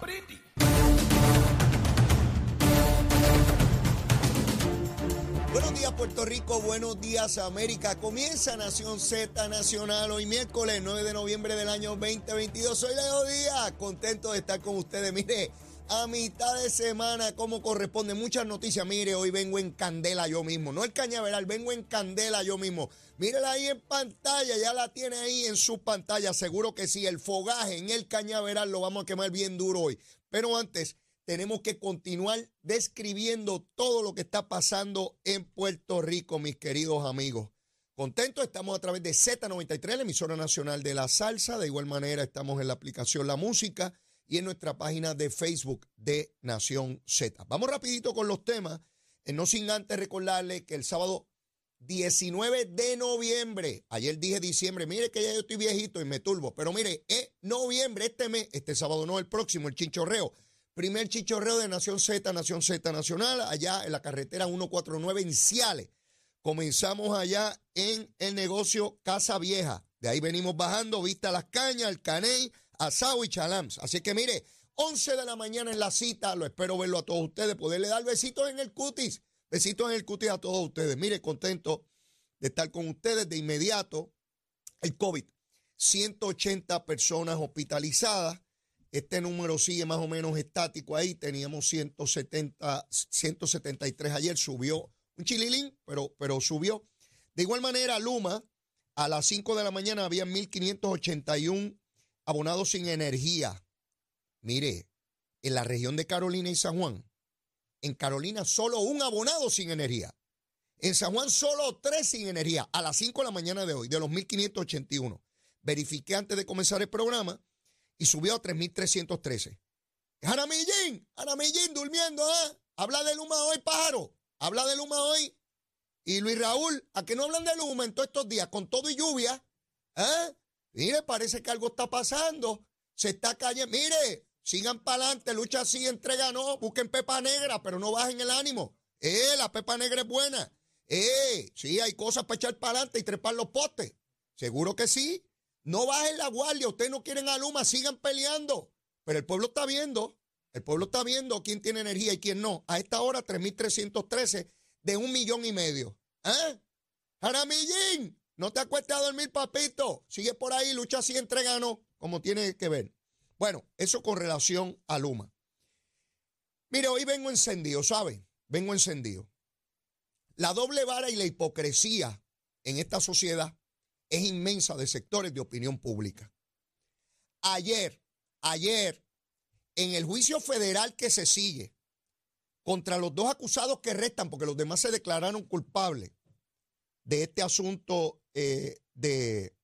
pretty. Buenos días Puerto Rico, buenos días América. Comienza Nación Z Nacional hoy miércoles 9 de noviembre del año 2022. Soy Leo Díaz, contento de estar con ustedes. Mire, a mitad de semana, como corresponde, muchas noticias. Mire, hoy vengo en candela yo mismo, no el cañaveral, vengo en candela yo mismo. Mírela ahí en pantalla, ya la tiene ahí en su pantalla, seguro que sí. El fogaje en el cañaveral lo vamos a quemar bien duro hoy. Pero antes, tenemos que continuar describiendo todo lo que está pasando en Puerto Rico, mis queridos amigos. Contentos, estamos a través de Z93, la emisora nacional de la salsa. De igual manera, estamos en la aplicación La Música y en nuestra página de Facebook de Nación Z. Vamos rapidito con los temas, eh, no sin antes recordarle que el sábado 19 de noviembre, ayer dije diciembre, mire que ya yo estoy viejito y me turbo, pero mire, es noviembre, este mes, este sábado no, el próximo, el chinchorreo. Primer chichorreo de Nación Z, Nación Z Nacional, allá en la carretera 149 en Ciales. Comenzamos allá en el negocio Casa Vieja. De ahí venimos bajando, vista las cañas, el caney, asado y chalams. Así que mire, 11 de la mañana en la cita, lo espero verlo a todos ustedes, poderle dar besitos en el cutis, besitos en el cutis a todos ustedes. Mire, contento de estar con ustedes de inmediato. El COVID, 180 personas hospitalizadas. Este número sigue más o menos estático ahí. Teníamos 170, 173 ayer, subió un chililín, pero, pero subió. De igual manera, Luma, a las 5 de la mañana había 1.581 abonados sin energía. Mire, en la región de Carolina y San Juan, en Carolina solo un abonado sin energía. En San Juan solo tres sin energía a las 5 de la mañana de hoy, de los 1.581. Verifiqué antes de comenzar el programa y subió a 3.313. Jaramillín, Jaramillín durmiendo, ¿ah? Habla de Luma hoy, pájaro. Habla de Luma hoy. Y Luis Raúl, ¿a que no hablan de Luma en todos estos días, con todo y lluvia? ¿Ah? Mire, parece que algo está pasando. Se está cayendo. Mire, sigan para adelante, lucha así, entrega no, busquen pepa negra, pero no bajen el ánimo. Eh, la pepa negra es buena. Eh, sí, hay cosas para echar para adelante y trepar los postes. Seguro que sí. No bajen la guardia, ustedes no quieren a Luma, sigan peleando. Pero el pueblo está viendo, el pueblo está viendo quién tiene energía y quién no. A esta hora, 3.313 de un millón y medio. ¿Eh? Jaramillín, no te acuestes a dormir, papito. Sigue por ahí, lucha así, entrega no, como tiene que ver. Bueno, eso con relación a Luma. Mire, hoy vengo encendido, ¿sabe? Vengo encendido. La doble vara y la hipocresía en esta sociedad es inmensa de sectores de opinión pública. Ayer, ayer, en el juicio federal que se sigue contra los dos acusados que restan, porque los demás se declararon culpables de este asunto eh, de,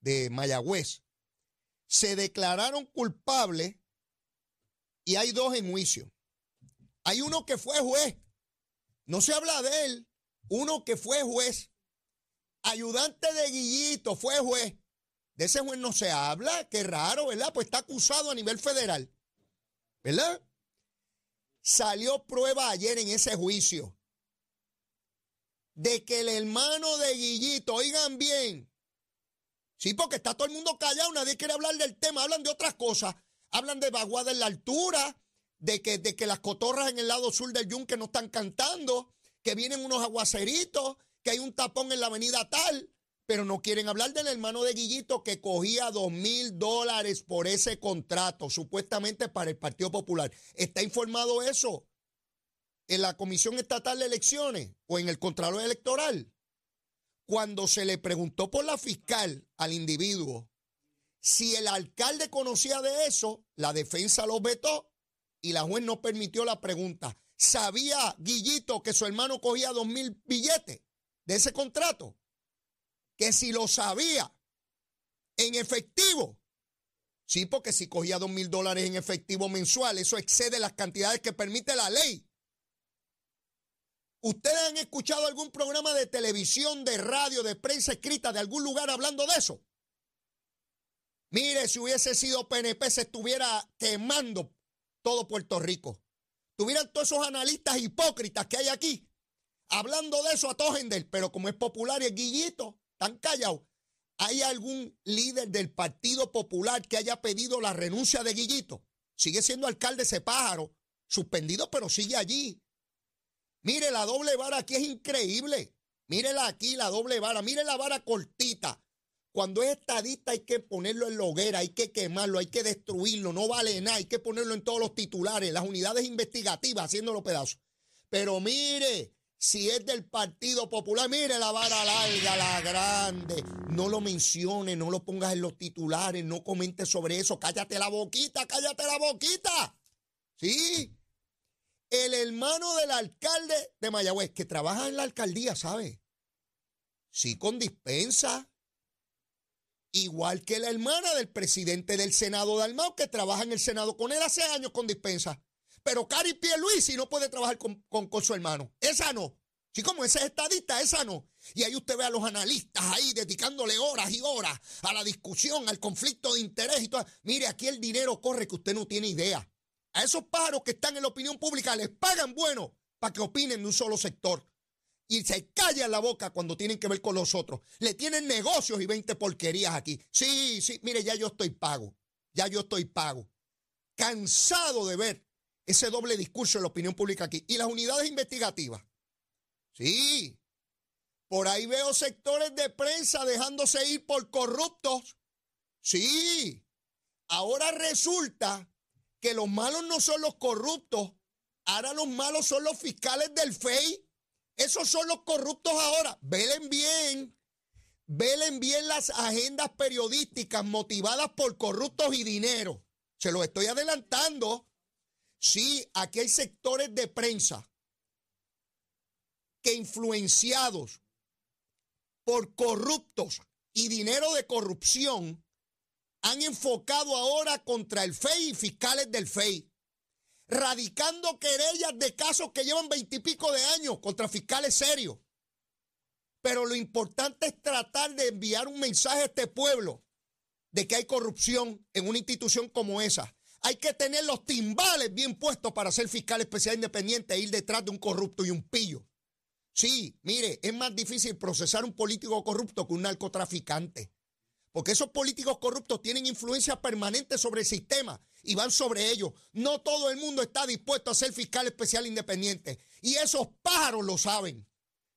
de Mayagüez, se declararon culpables y hay dos en juicio. Hay uno que fue juez, no se habla de él, uno que fue juez ayudante de Guillito, fue juez. De ese juez no se habla, qué raro, ¿verdad? Pues está acusado a nivel federal, ¿verdad? Salió prueba ayer en ese juicio de que el hermano de Guillito, oigan bien, sí, porque está todo el mundo callado, nadie quiere hablar del tema, hablan de otras cosas, hablan de vaguada en la altura, de que, de que las cotorras en el lado sur del yunque no están cantando, que vienen unos aguaceritos, que hay un tapón en la avenida tal, pero no quieren hablar del hermano de Guillito que cogía dos mil dólares por ese contrato, supuestamente para el Partido Popular. ¿Está informado eso en la Comisión Estatal de Elecciones o en el Contralor Electoral? Cuando se le preguntó por la fiscal al individuo si el alcalde conocía de eso, la defensa lo vetó y la juez no permitió la pregunta. ¿Sabía Guillito que su hermano cogía dos mil billetes? de ese contrato, que si lo sabía en efectivo, sí, porque si cogía dos mil dólares en efectivo mensual, eso excede las cantidades que permite la ley. ¿Ustedes han escuchado algún programa de televisión, de radio, de prensa escrita de algún lugar hablando de eso? Mire, si hubiese sido PNP, se estuviera quemando todo Puerto Rico. Tuvieran todos esos analistas hipócritas que hay aquí hablando de eso a Tojender, pero como es popular y es guillito, tan callado. ¿Hay algún líder del Partido Popular que haya pedido la renuncia de Guillito? Sigue siendo alcalde ese pájaro, suspendido, pero sigue allí. Mire, la doble vara aquí es increíble. Mírela aquí, la doble vara. Mire la vara cortita. Cuando es estadista hay que ponerlo en la hoguera, hay que quemarlo, hay que destruirlo, no vale nada, hay que ponerlo en todos los titulares, las unidades investigativas haciéndolo pedazos. Pero mire, si es del Partido Popular, mire la vara larga, la grande. No lo mencione, no lo pongas en los titulares, no comentes sobre eso. Cállate la boquita, cállate la boquita. ¿Sí? El hermano del alcalde de Mayagüez, que trabaja en la alcaldía, ¿sabe? Sí, con dispensa. Igual que la hermana del presidente del Senado de Almao, que trabaja en el Senado con él hace años con dispensa. Pero Cari Pierluisi no puede trabajar con, con, su hermano. Esa no. Sí, como ese es estadista, esa no. Y ahí usted ve a los analistas ahí dedicándole horas y horas a la discusión, al conflicto de interés y todo. Mire, aquí el dinero corre que usted no tiene idea. A esos pájaros que están en la opinión pública les pagan bueno para que opinen de un solo sector. Y se callan la boca cuando tienen que ver con los otros. Le tienen negocios y 20 porquerías aquí. Sí, sí, mire, ya yo estoy pago. Ya yo estoy pago. Cansado de ver ese doble discurso en la opinión pública aquí. Y las unidades investigativas. Sí. Por ahí veo sectores de prensa dejándose ir por corruptos. Sí. Ahora resulta que los malos no son los corruptos, ahora los malos son los fiscales del FEI. Esos son los corruptos ahora. Velen bien, velen bien las agendas periodísticas motivadas por corruptos y dinero. Se los estoy adelantando. Sí, aquí hay sectores de prensa que influenciados por corruptos y dinero de corrupción han enfocado ahora contra el FEI y fiscales del FEI, radicando querellas de casos que llevan veintipico de años contra fiscales serios. Pero lo importante es tratar de enviar un mensaje a este pueblo de que hay corrupción en una institución como esa. Hay que tener los timbales bien puestos para ser fiscal especial independiente e ir detrás de un corrupto y un pillo. Sí, mire, es más difícil procesar un político corrupto que un narcotraficante. Porque esos políticos corruptos tienen influencia permanente sobre el sistema y van sobre ellos. No todo el mundo está dispuesto a ser fiscal especial independiente. Y esos pájaros lo saben.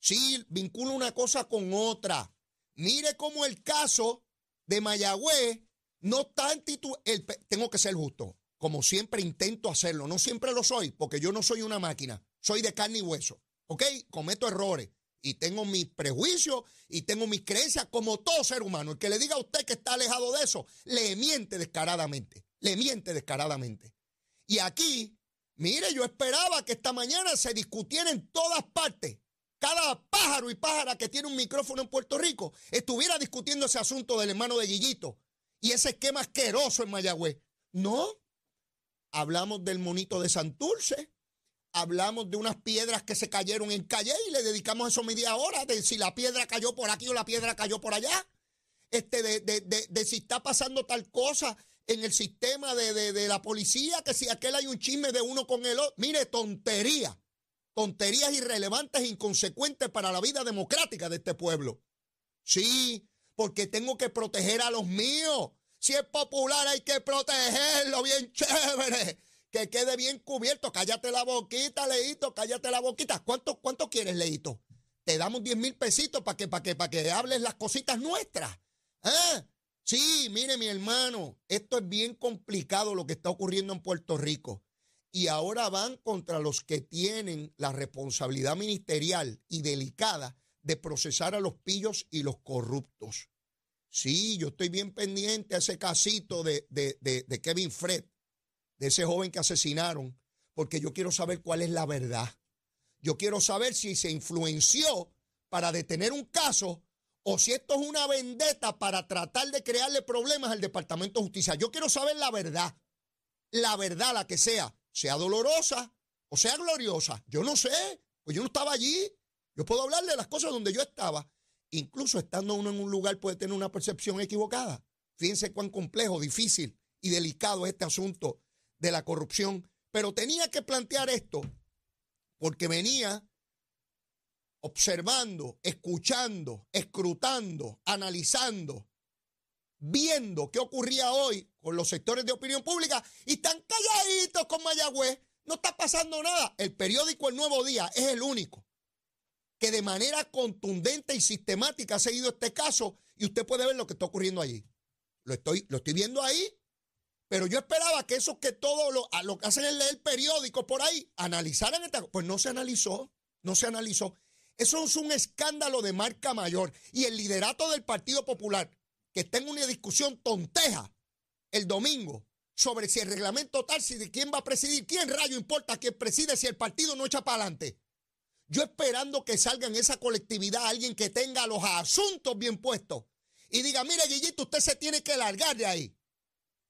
Sí, vincula una cosa con otra. Mire cómo el caso de Mayagüez no está en título. Tengo que ser justo. Como siempre intento hacerlo. No siempre lo soy, porque yo no soy una máquina. Soy de carne y hueso. ¿Ok? Cometo errores y tengo mis prejuicios y tengo mis creencias como todo ser humano. El que le diga a usted que está alejado de eso, le miente descaradamente, le miente descaradamente. Y aquí, mire, yo esperaba que esta mañana se discutiera en todas partes. Cada pájaro y pájara que tiene un micrófono en Puerto Rico estuviera discutiendo ese asunto del hermano de Guillito y ese esquema asqueroso en Mayagüez. No, hablamos del monito de Santurce, hablamos de unas piedras que se cayeron en Calle y le dedicamos eso media hora de si la piedra cayó por aquí o la piedra cayó por allá. Este, de, de, de, si está pasando tal cosa en el sistema de, la policía, que si aquel hay un chisme de uno con el otro. Mire, tontería. Tonterías irrelevantes e inconsecuentes para la vida democrática de este pueblo. Sí, porque tengo que proteger a los míos. Si es popular hay que protegerlo bien chévere que quede bien cubierto. Cállate la boquita, Leito, cállate la boquita. ¿Cuánto, cuánto quieres, Leito? Te damos 10 mil pesitos para que, para que, para que hables las cositas nuestras. ¿Ah? Sí, mire, mi hermano, esto es bien complicado lo que está ocurriendo en Puerto Rico. Y ahora van contra los que tienen la responsabilidad ministerial y delicada de procesar a los pillos y los corruptos. Sí, yo estoy bien pendiente a ese casito de, de, de Kevin Fred de ese joven que asesinaron, porque yo quiero saber cuál es la verdad. Yo quiero saber si se influenció para detener un caso o si esto es una vendetta para tratar de crearle problemas al Departamento de Justicia. Yo quiero saber la verdad, la verdad, la que sea, sea dolorosa o sea gloriosa. Yo no sé, pues yo no estaba allí. Yo puedo hablar de las cosas donde yo estaba. Incluso estando uno en un lugar puede tener una percepción equivocada. Fíjense cuán complejo, difícil y delicado es este asunto de la corrupción. Pero tenía que plantear esto porque venía observando, escuchando, escrutando, analizando viendo qué ocurría hoy con los sectores de opinión pública y están calladitos con Mayagüez. No está pasando nada. El periódico El Nuevo Día es el único que de manera contundente y sistemática ha seguido este caso y usted puede ver lo que está ocurriendo allí. Lo estoy, lo estoy viendo ahí, pero yo esperaba que esos que todo lo, lo que hacen es leer periódicos por ahí, analizaran esta Pues no se analizó, no se analizó. Eso es un escándalo de marca mayor. Y el liderato del Partido Popular, que está en una discusión tonteja el domingo sobre si el reglamento tal, si de quién va a presidir, quién rayo importa quién preside si el partido no echa para adelante. Yo esperando que salga en esa colectividad alguien que tenga los asuntos bien puestos y diga, mire, Guillito, usted se tiene que largar de ahí.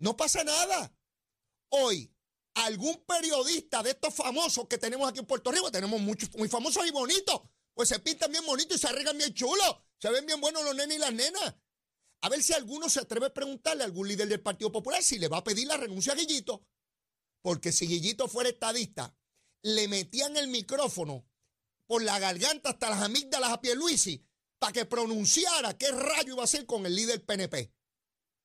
No pasa nada. Hoy, algún periodista de estos famosos que tenemos aquí en Puerto Rico, tenemos muchos muy famosos y bonitos, pues se pintan bien bonitos y se arreglan bien chulos. Se ven bien buenos los nenes y las nenas. A ver si alguno se atreve a preguntarle a algún líder del Partido Popular si le va a pedir la renuncia a Guillito. Porque si Guillito fuera estadista, le metían el micrófono por la garganta hasta las amígdalas a Pierluisi para que pronunciara qué rayo iba a hacer con el líder PNP.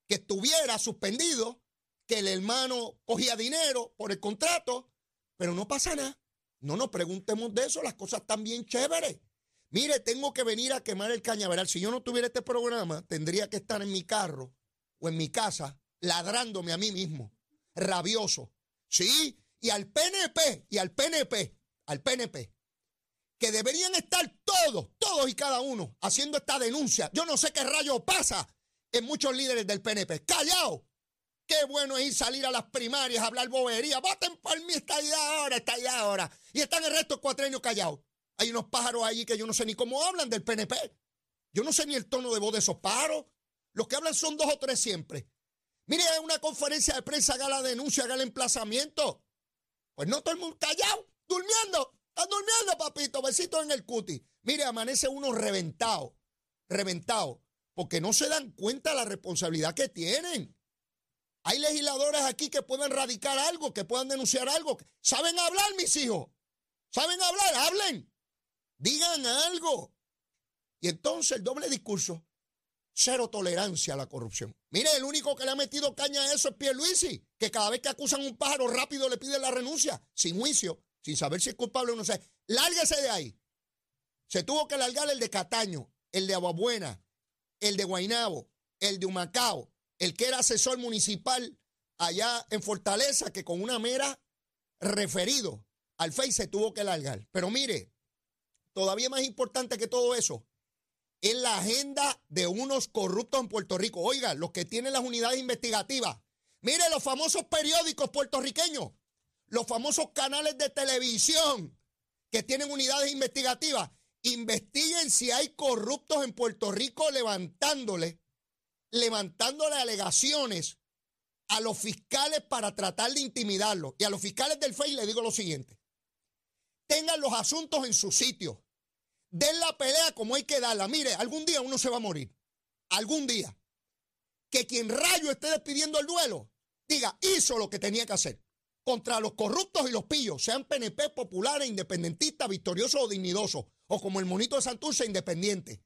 Que estuviera suspendido, que el hermano cogía dinero por el contrato, pero no pasa nada. No nos preguntemos de eso, las cosas están bien chéveres. Mire, tengo que venir a quemar el cañaveral. Si yo no tuviera este programa, tendría que estar en mi carro o en mi casa ladrándome a mí mismo, rabioso. Sí, y al PNP, y al PNP, al PNP que deberían estar todos, todos y cada uno haciendo esta denuncia. Yo no sé qué rayo pasa en muchos líderes del PNP. ¡Callao! Qué bueno es ir salir a las primarias a hablar bobería. Voten por mí, está ahí ahora, está ahí ahora. Y están el resto de callados. Hay unos pájaros allí que yo no sé ni cómo hablan del PNP. Yo no sé ni el tono de voz de esos pájaros. Los que hablan son dos o tres siempre. Mire, hay una conferencia de prensa, haga la denuncia, haga el emplazamiento. Pues no todo el mundo callado, durmiendo. Están durmiendo, papito, besito en el cuti. Mire, amanece uno reventado, reventado, porque no se dan cuenta de la responsabilidad que tienen. Hay legisladores aquí que pueden radicar algo, que puedan denunciar algo. ¿Saben hablar, mis hijos? ¿Saben hablar? Hablen. Digan algo. Y entonces el doble discurso, cero tolerancia a la corrupción. Mire, el único que le ha metido caña a eso es Pierluisi, que cada vez que acusan un pájaro rápido le pide la renuncia, sin juicio sin saber si es culpable o no sé. Lárguese de ahí. Se tuvo que largar el de Cataño, el de Aguabuena, el de Guainabo, el de Humacao, el que era asesor municipal allá en Fortaleza, que con una mera referido al FEI se tuvo que largar. Pero mire, todavía más importante que todo eso es la agenda de unos corruptos en Puerto Rico. Oiga, los que tienen las unidades investigativas. Mire los famosos periódicos puertorriqueños los famosos canales de televisión que tienen unidades investigativas, investiguen si hay corruptos en Puerto Rico levantándole, levantándole alegaciones a los fiscales para tratar de intimidarlos. Y a los fiscales del FEI le digo lo siguiente. Tengan los asuntos en su sitio. Den la pelea como hay que darla. Mire, algún día uno se va a morir. Algún día. Que quien rayo esté despidiendo el duelo, diga, hizo lo que tenía que hacer contra los corruptos y los pillos, sean PNP populares, independentistas, victoriosos o dignidosos, o como el monito de Santurce, independiente.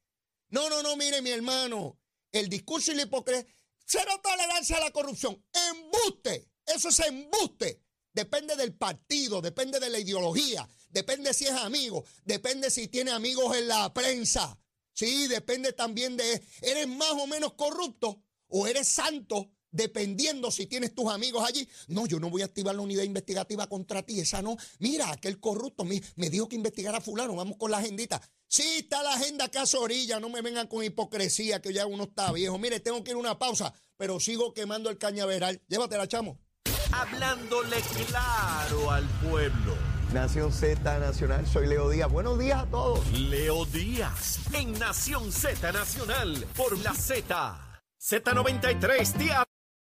No, no, no, mire mi hermano, el discurso y la hipocresía, cero tolerancia a la corrupción, embuste, eso es embuste. Depende del partido, depende de la ideología, depende si es amigo, depende si tiene amigos en la prensa. Sí, depende también de, ¿eres más o menos corrupto o eres santo dependiendo si tienes tus amigos allí. No, yo no voy a activar la unidad investigativa contra ti, esa no. Mira, aquel corrupto me, me dijo que investigara a fulano, vamos con la agendita. Sí, está la agenda acá a orilla, no me vengan con hipocresía, que ya uno está viejo. Mire, tengo que ir a una pausa, pero sigo quemando el cañaveral. Llévatela, chamo. Hablándole claro al pueblo. Nación Z Nacional, soy Leo Díaz. Buenos días a todos. Leo Díaz, en Nación Z Nacional, por la Z. Z93, tía.